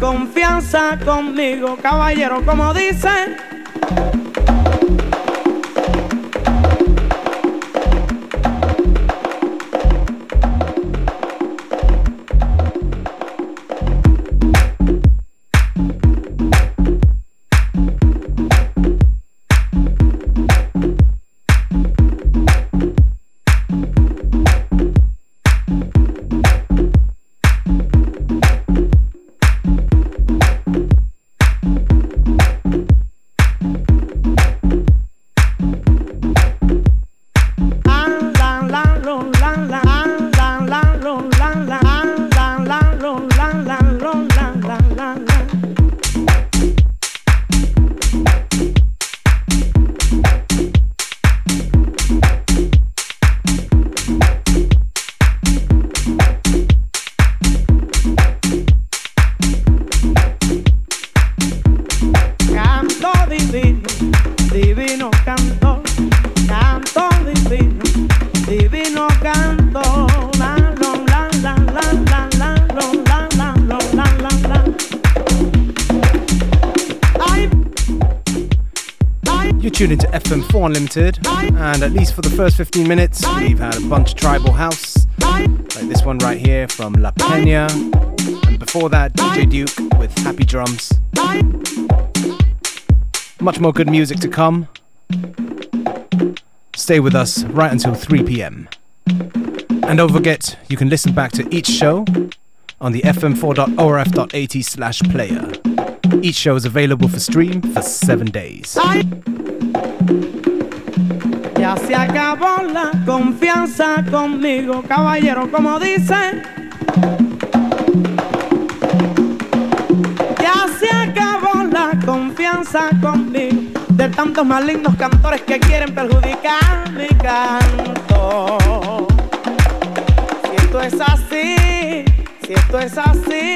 Confianza conmigo, caballero, como dice. Unlimited, and at least for the first 15 minutes, we've had a bunch of tribal house, like this one right here from La Pena, and before that, DJ Duke with Happy Drums. Much more good music to come. Stay with us right until 3 pm. And don't forget, you can listen back to each show on the fm4.orf.at slash player. Each show is available for stream for seven days. Ya se acabó la confianza conmigo, caballero, como dice. Ya se acabó la confianza conmigo, de tantos malignos cantores que quieren perjudicar mi canto. Si esto es así, si esto es así,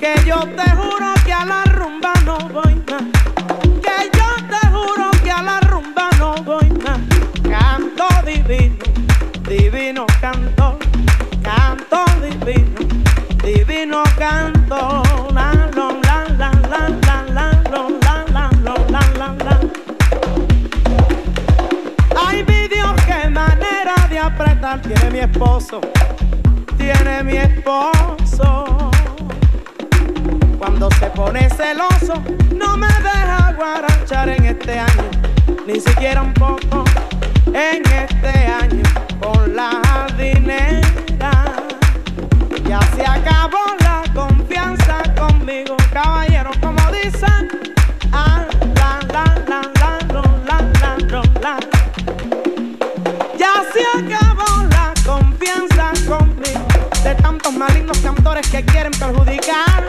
que yo te juro que a la rumba no voy más. Que yo te juro canto divino, divino canto, canto divino, divino canto, la la la la la la la la la la la la. Ay mi Dios, qué manera de apretar. Tiene mi esposo, tiene mi esposo. Cuando se pone celoso, no me deja guarachar en este año, ni siquiera un poco en este año con la jardinera. Ya se acabó la confianza conmigo, caballero, como dicen. Ah, la, la, la, la, la, la, la, Ya se acabó la confianza conmigo de tantos malignos cantores que quieren perjudicar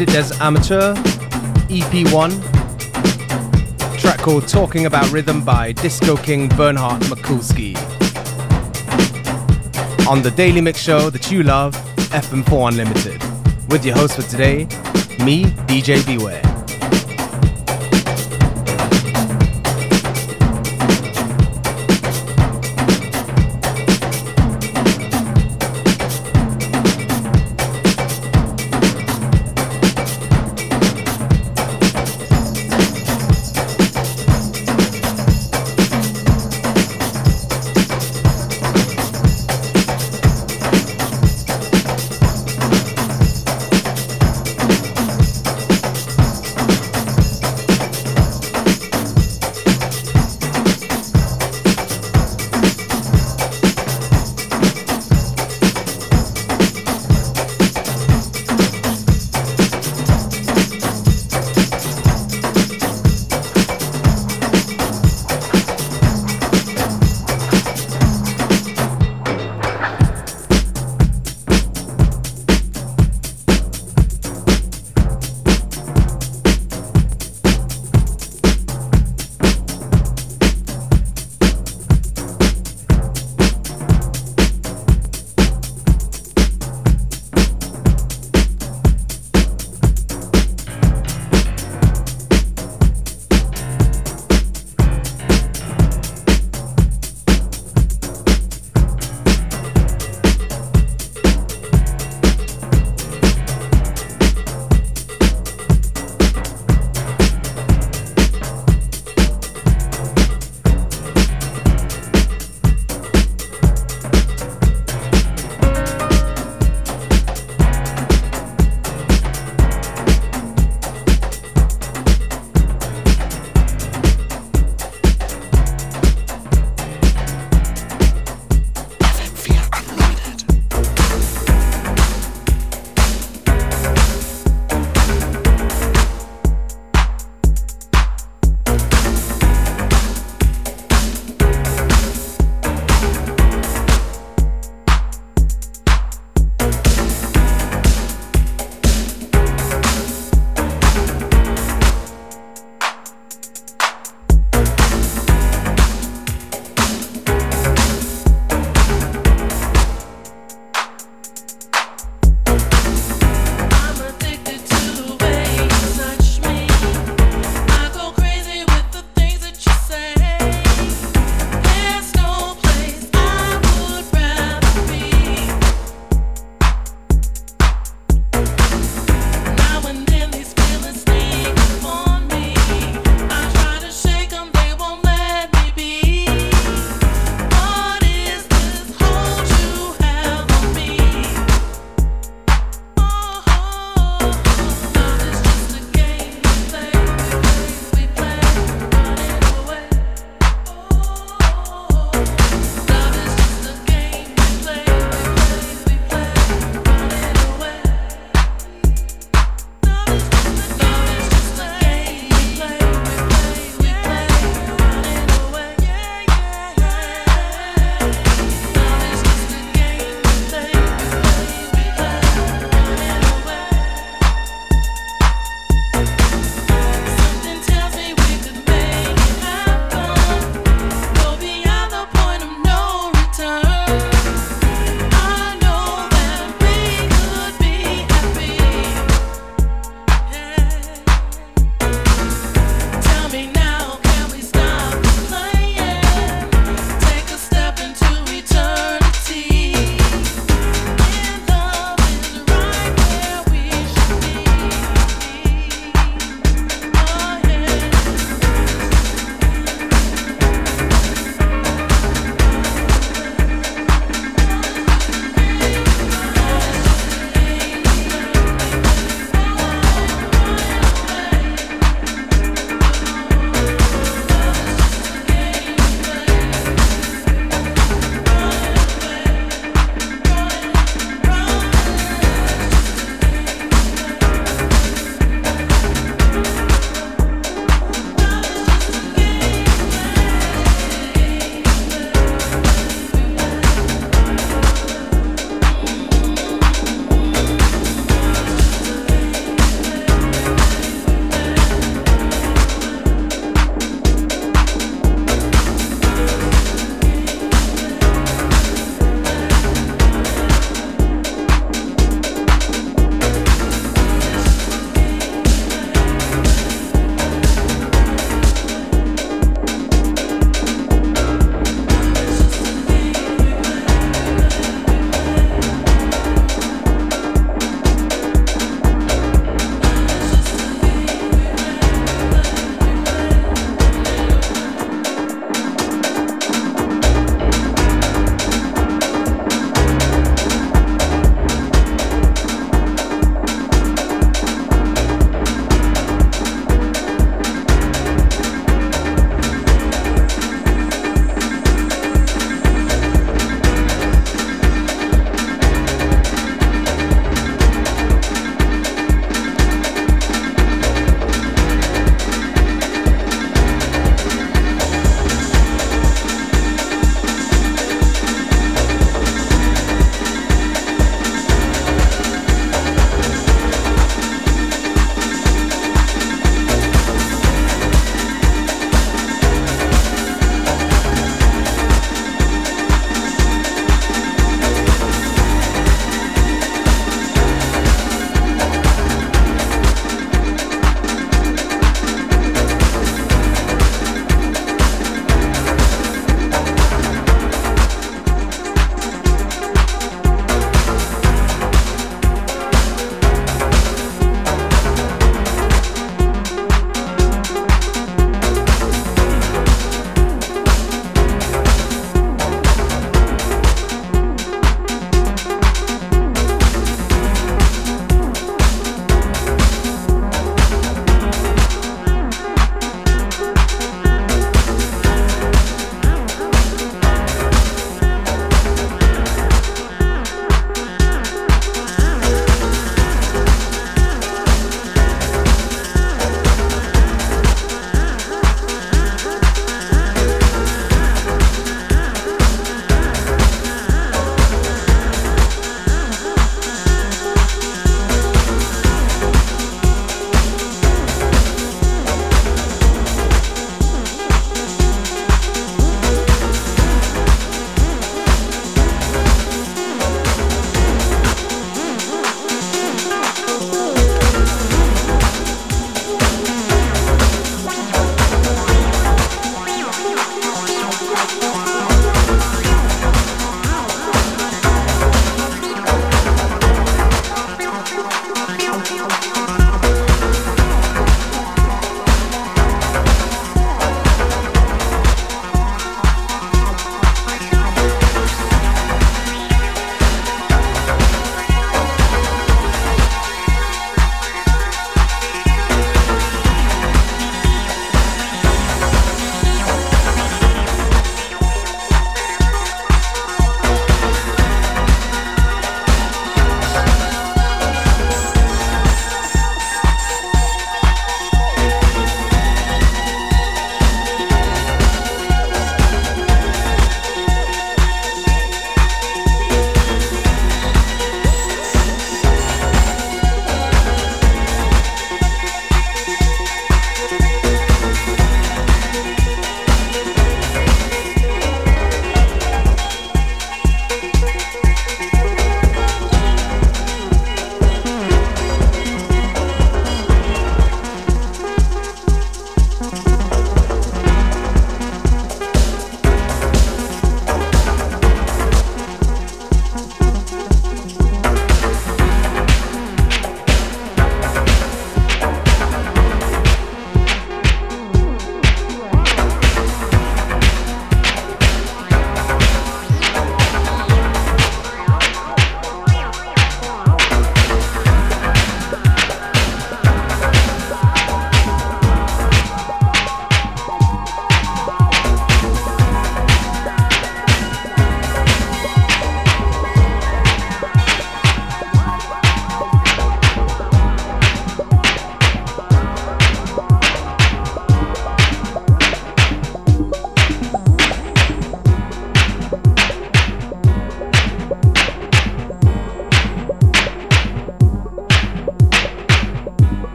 Edit as Amateur, EP1. Track called Talking About Rhythm by Disco King Bernhard Mikulski. On the Daily Mix Show that you love, FM4 Unlimited. With your host for today, me, DJ Beware.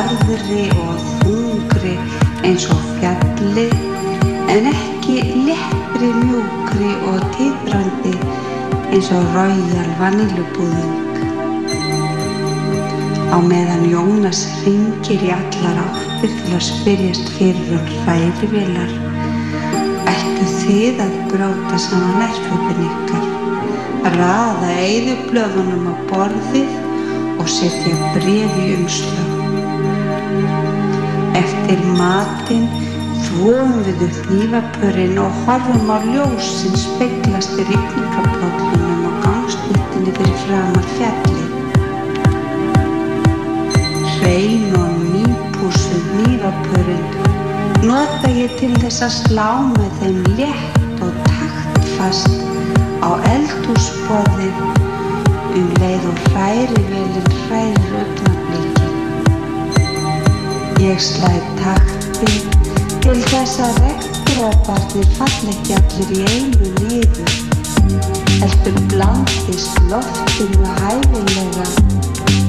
Harðri og þungri eins og fjalli en ekki leppri, mjúkri og tíðbrandi eins og Royal vanilubúðing. Á meðan Jónas ringir í allar áttir til að spyrjast fyrir um hrærivélar, ættu þið að bróta saman nærföpun ykkar, raða eyðublöðunum á borðið og setja bref í umslag. Eftir matinn þvóum við upp nývapörinn og horfum á ljós sem speglast í rikningaplótlunum og gangstéttinni fyrir framar fjallið. Hrein og nýpúsuð nývapörinn nota ég til þess að slá með þeim létt og taktfast á eldhúsborðið um leið og hrærivelin hrærir augnablikin. Ég slæði taktin til þess að regndróparnir fall ekki allir í einu niður heldur blandist loftinu hæfilega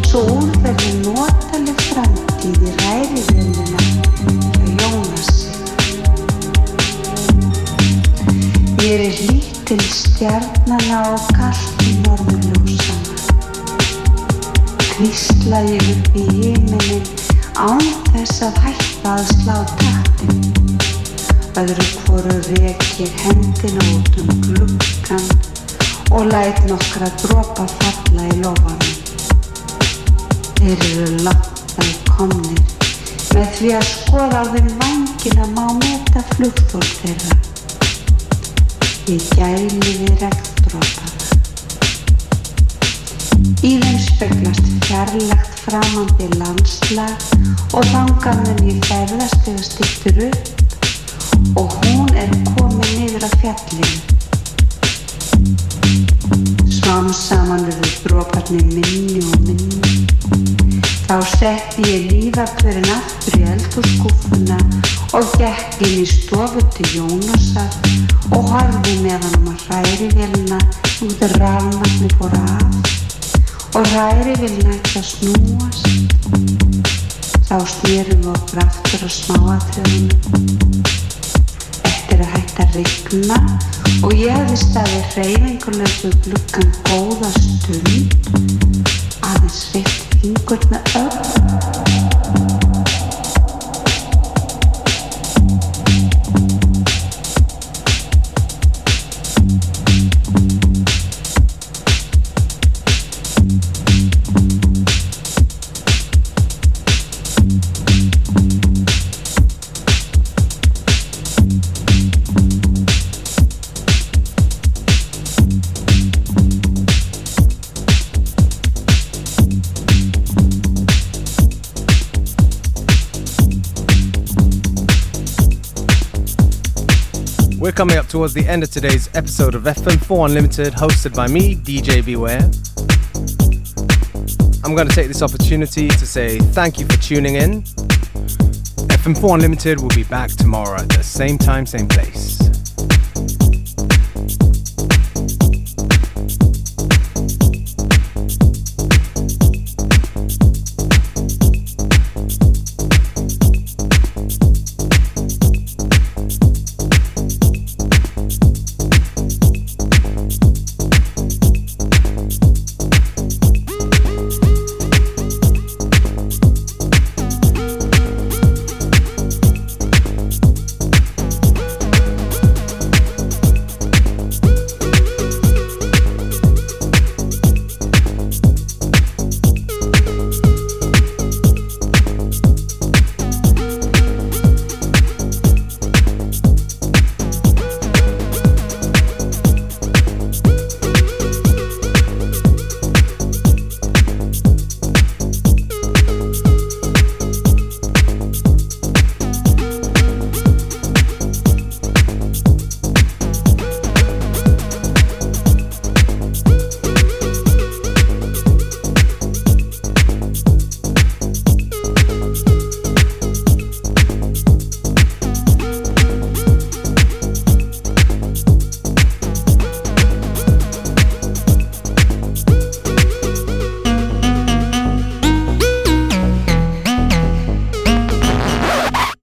svo úr verður notaleg framtíð í rærivelina hjá Jónasi. Mér er lítil stjarnana og kallt í norðurljósana. Hvísla ég upp í himinin án þess að hætta að slá taktin. Öðru hvoru ég hendina út um gluggan og læt nokkra dropa falla í lofanum. Þeir eru langt að komnir með því að skoða á þeim vangina má meta flugþól þeirra. Ég gæli við regndrópana. Í þeim speglast fjarlagt framandi landslag og þangað mun ég ferðast þegar stýttur upp og hún er komin niður af fjallinu. Smám saman verður dróparnir minni og minni. Þá setti ég lífapörin aftur í eld eldurskúfuna og gekk inn í stofu til Jónasar og harði meðan að hræri vilna út af rafnagni fór af og hræri vilna ekki að snúast. Þá stýrum við okkur aftur á smáatröðunum. Eftir að hætta að regna og ég hefði staðið reyfingulegur glukkan góða stund aðeins reitt fingur með öll We're coming up towards the end of today's episode of FM4 Unlimited, hosted by me, DJ Beware. I'm going to take this opportunity to say thank you for tuning in. FM4 Unlimited will be back tomorrow at the same time, same place.